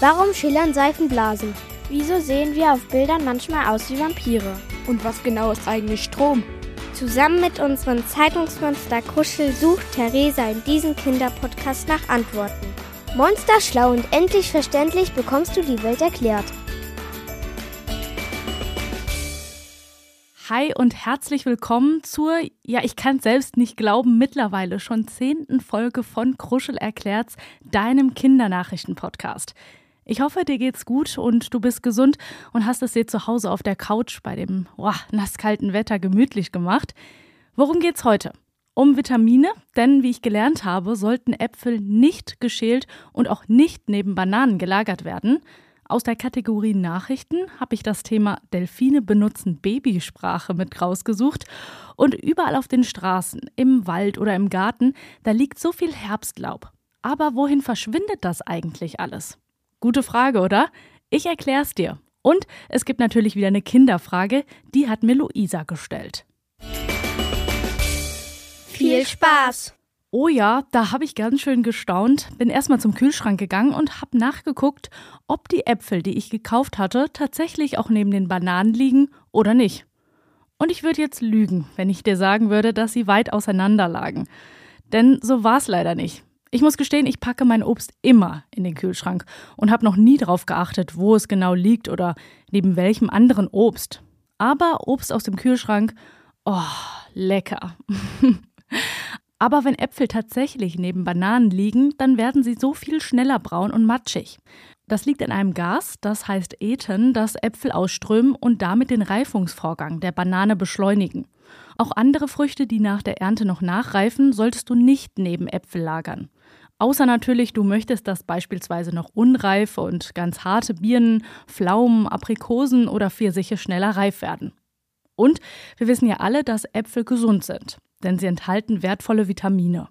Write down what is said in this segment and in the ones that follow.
Warum schillern Seifenblasen? Wieso sehen wir auf Bildern manchmal aus wie Vampire? Und was genau ist eigentlich Strom? Zusammen mit unserem Zeitungsmonster Kuschel sucht Theresa in diesem Kinderpodcast nach Antworten. Monster schlau und endlich verständlich bekommst du die Welt erklärt. Hi und herzlich willkommen zur, ja, ich kann selbst nicht glauben, mittlerweile schon zehnten Folge von Kruschel erklärt's, deinem Kindernachrichten-Podcast. Ich hoffe, dir geht's gut und du bist gesund und hast es dir zu Hause auf der Couch bei dem oh, nasskalten Wetter gemütlich gemacht. Worum geht's heute? Um Vitamine, denn wie ich gelernt habe, sollten Äpfel nicht geschält und auch nicht neben Bananen gelagert werden. Aus der Kategorie Nachrichten habe ich das Thema Delfine benutzen Babysprache mit rausgesucht. Und überall auf den Straßen, im Wald oder im Garten, da liegt so viel Herbstlaub. Aber wohin verschwindet das eigentlich alles? Gute Frage, oder? Ich erklär's dir. Und es gibt natürlich wieder eine Kinderfrage, die hat mir Luisa gestellt. Viel Spaß! Oh ja, da habe ich ganz schön gestaunt, bin erstmal zum Kühlschrank gegangen und habe nachgeguckt, ob die Äpfel, die ich gekauft hatte, tatsächlich auch neben den Bananen liegen oder nicht. Und ich würde jetzt lügen, wenn ich dir sagen würde, dass sie weit auseinander lagen. Denn so war es leider nicht. Ich muss gestehen, ich packe mein Obst immer in den Kühlschrank und habe noch nie darauf geachtet, wo es genau liegt oder neben welchem anderen Obst. Aber Obst aus dem Kühlschrank, oh, lecker. Aber wenn Äpfel tatsächlich neben Bananen liegen, dann werden sie so viel schneller braun und matschig. Das liegt an einem Gas, das heißt Ethen, das Äpfel ausströmen und damit den Reifungsvorgang der Banane beschleunigen. Auch andere Früchte, die nach der Ernte noch nachreifen, solltest du nicht neben Äpfel lagern. Außer natürlich, du möchtest, dass beispielsweise noch unreife und ganz harte Birnen, Pflaumen, Aprikosen oder Pfirsiche schneller reif werden. Und wir wissen ja alle, dass Äpfel gesund sind, denn sie enthalten wertvolle Vitamine.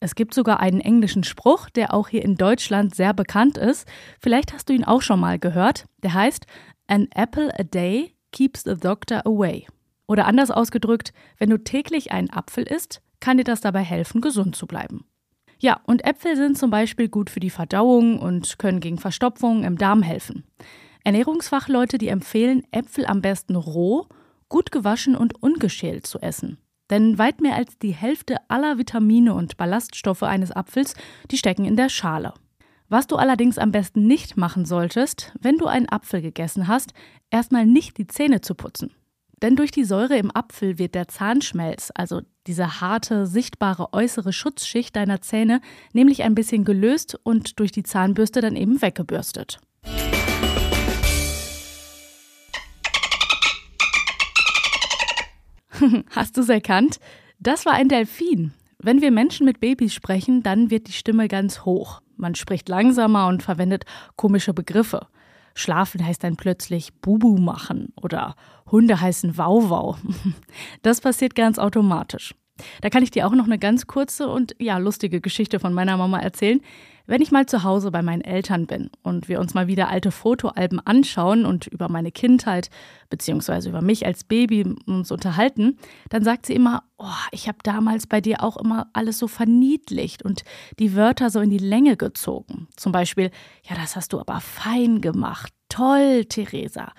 Es gibt sogar einen englischen Spruch, der auch hier in Deutschland sehr bekannt ist. Vielleicht hast du ihn auch schon mal gehört. Der heißt An apple a day keeps the doctor away. Oder anders ausgedrückt, wenn du täglich einen Apfel isst, kann dir das dabei helfen, gesund zu bleiben. Ja, und Äpfel sind zum Beispiel gut für die Verdauung und können gegen Verstopfungen im Darm helfen. Ernährungsfachleute, die empfehlen, Äpfel am besten roh, gut gewaschen und ungeschält zu essen. Denn weit mehr als die Hälfte aller Vitamine und Ballaststoffe eines Apfels, die stecken in der Schale. Was du allerdings am besten nicht machen solltest, wenn du einen Apfel gegessen hast, erstmal nicht die Zähne zu putzen. Denn durch die Säure im Apfel wird der Zahnschmelz, also diese harte, sichtbare äußere Schutzschicht deiner Zähne, nämlich ein bisschen gelöst und durch die Zahnbürste dann eben weggebürstet. Hast du es erkannt? Das war ein Delfin. Wenn wir Menschen mit Babys sprechen, dann wird die Stimme ganz hoch. Man spricht langsamer und verwendet komische Begriffe. Schlafen heißt dann plötzlich Bubu machen oder Hunde heißen Wauwau. Das passiert ganz automatisch. Da kann ich dir auch noch eine ganz kurze und ja lustige Geschichte von meiner Mama erzählen. Wenn ich mal zu Hause bei meinen Eltern bin und wir uns mal wieder alte Fotoalben anschauen und über meine Kindheit beziehungsweise über mich als Baby uns unterhalten, dann sagt sie immer, oh, ich habe damals bei dir auch immer alles so verniedlicht und die Wörter so in die Länge gezogen. Zum Beispiel, ja, das hast du aber fein gemacht. Toll, Theresa.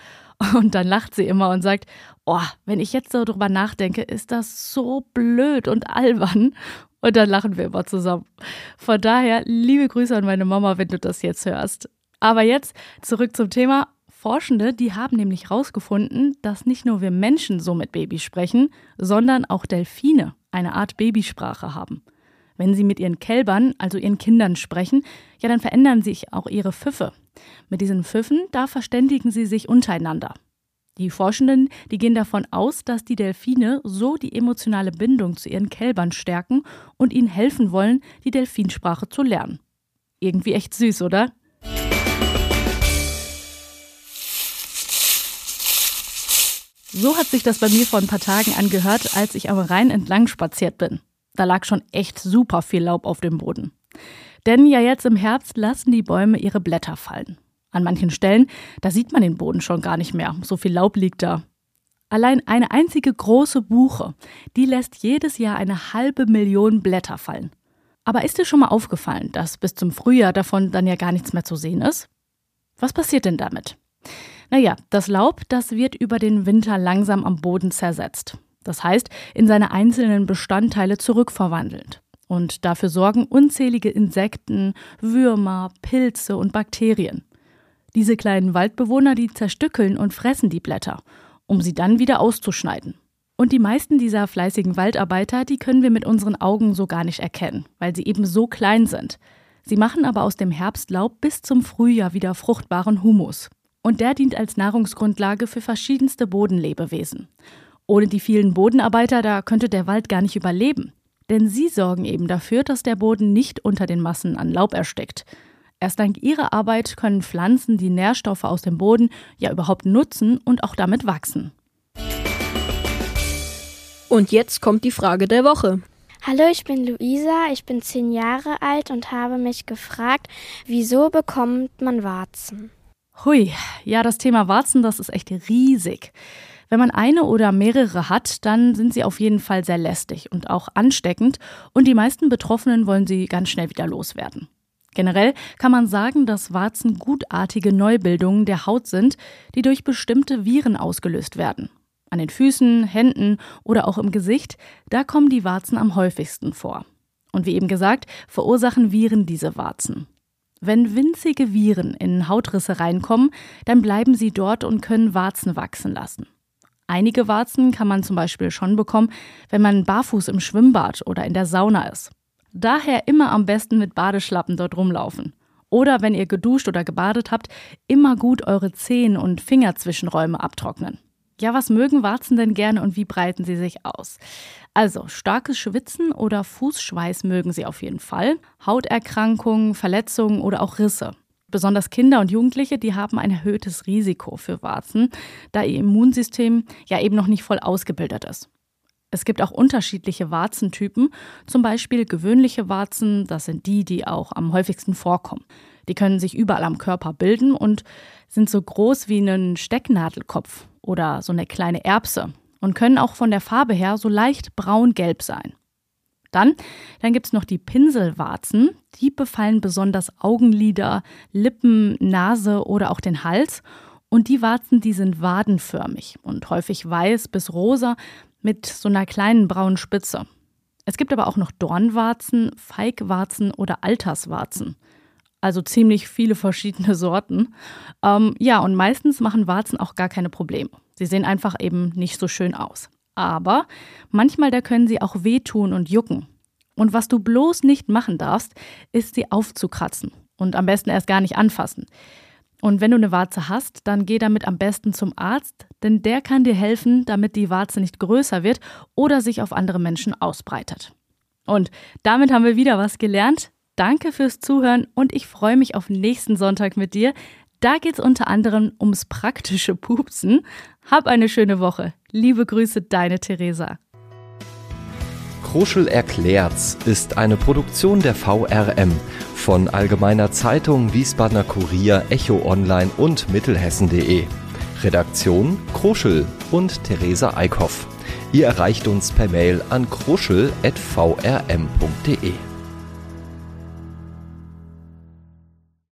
Und dann lacht sie immer und sagt, oh, wenn ich jetzt so drüber nachdenke, ist das so blöd und albern. Und dann lachen wir immer zusammen. Von daher, liebe Grüße an meine Mama, wenn du das jetzt hörst. Aber jetzt zurück zum Thema. Forschende, die haben nämlich herausgefunden, dass nicht nur wir Menschen so mit Babys sprechen, sondern auch Delfine eine Art Babysprache haben. Wenn sie mit ihren Kälbern, also ihren Kindern sprechen, ja, dann verändern sich auch ihre Pfiffe. Mit diesen Pfiffen, da verständigen sie sich untereinander. Die Forschenden, die gehen davon aus, dass die Delfine so die emotionale Bindung zu ihren Kälbern stärken und ihnen helfen wollen, die Delfinsprache zu lernen. Irgendwie echt süß, oder? So hat sich das bei mir vor ein paar Tagen angehört, als ich am Rhein entlang spaziert bin. Da lag schon echt super viel Laub auf dem Boden. Denn ja jetzt im Herbst lassen die Bäume ihre Blätter fallen. An manchen Stellen, da sieht man den Boden schon gar nicht mehr. So viel Laub liegt da. Allein eine einzige große Buche, die lässt jedes Jahr eine halbe Million Blätter fallen. Aber ist dir schon mal aufgefallen, dass bis zum Frühjahr davon dann ja gar nichts mehr zu sehen ist? Was passiert denn damit? Naja, das Laub, das wird über den Winter langsam am Boden zersetzt. Das heißt, in seine einzelnen Bestandteile zurückverwandelt. Und dafür sorgen unzählige Insekten, Würmer, Pilze und Bakterien. Diese kleinen Waldbewohner, die zerstückeln und fressen die Blätter, um sie dann wieder auszuschneiden. Und die meisten dieser fleißigen Waldarbeiter, die können wir mit unseren Augen so gar nicht erkennen, weil sie eben so klein sind. Sie machen aber aus dem Herbstlaub bis zum Frühjahr wieder fruchtbaren Humus. Und der dient als Nahrungsgrundlage für verschiedenste Bodenlebewesen. Ohne die vielen Bodenarbeiter, da könnte der Wald gar nicht überleben. Denn sie sorgen eben dafür, dass der Boden nicht unter den Massen an Laub erstickt. Erst dank ihrer Arbeit können Pflanzen die Nährstoffe aus dem Boden ja überhaupt nutzen und auch damit wachsen. Und jetzt kommt die Frage der Woche. Hallo, ich bin Luisa, ich bin zehn Jahre alt und habe mich gefragt, wieso bekommt man Warzen? Hui, ja, das Thema Warzen, das ist echt riesig. Wenn man eine oder mehrere hat, dann sind sie auf jeden Fall sehr lästig und auch ansteckend und die meisten Betroffenen wollen sie ganz schnell wieder loswerden. Generell kann man sagen, dass Warzen gutartige Neubildungen der Haut sind, die durch bestimmte Viren ausgelöst werden. An den Füßen, Händen oder auch im Gesicht, da kommen die Warzen am häufigsten vor. Und wie eben gesagt, verursachen Viren diese Warzen. Wenn winzige Viren in Hautrisse reinkommen, dann bleiben sie dort und können Warzen wachsen lassen. Einige Warzen kann man zum Beispiel schon bekommen, wenn man barfuß im Schwimmbad oder in der Sauna ist. Daher immer am besten mit Badeschlappen dort rumlaufen. Oder wenn ihr geduscht oder gebadet habt, immer gut eure Zehen und Fingerzwischenräume abtrocknen. Ja, was mögen Warzen denn gerne und wie breiten sie sich aus? Also, starkes Schwitzen oder Fußschweiß mögen sie auf jeden Fall, Hauterkrankungen, Verletzungen oder auch Risse. Besonders Kinder und Jugendliche, die haben ein erhöhtes Risiko für Warzen, da ihr Immunsystem ja eben noch nicht voll ausgebildet ist. Es gibt auch unterschiedliche Warzentypen, zum Beispiel gewöhnliche Warzen, das sind die, die auch am häufigsten vorkommen. Die können sich überall am Körper bilden und sind so groß wie ein Stecknadelkopf oder so eine kleine Erbse und können auch von der Farbe her so leicht braun-gelb sein. Dann, dann gibt es noch die Pinselwarzen. Die befallen besonders Augenlider, Lippen, Nase oder auch den Hals. Und die Warzen, die sind wadenförmig und häufig weiß bis rosa mit so einer kleinen braunen Spitze. Es gibt aber auch noch Dornwarzen, Feigwarzen oder Alterswarzen. Also ziemlich viele verschiedene Sorten. Ähm, ja, und meistens machen Warzen auch gar keine Probleme. Sie sehen einfach eben nicht so schön aus. Aber manchmal da können sie auch wehtun und jucken. Und was du bloß nicht machen darfst, ist sie aufzukratzen und am besten erst gar nicht anfassen. Und wenn du eine Warze hast, dann geh damit am besten zum Arzt, denn der kann dir helfen, damit die Warze nicht größer wird oder sich auf andere Menschen ausbreitet. Und damit haben wir wieder was gelernt. Danke fürs Zuhören und ich freue mich auf nächsten Sonntag mit dir. Da geht es unter anderem ums praktische Pupsen. Hab eine schöne Woche. Liebe Grüße, deine Theresa. Kruschel erklärt's ist eine Produktion der VRM von Allgemeiner Zeitung, Wiesbadener Kurier, Echo Online und Mittelhessen.de. Redaktion Kruschel und Theresa Eickhoff. Ihr erreicht uns per Mail an kruschel.vrm.de.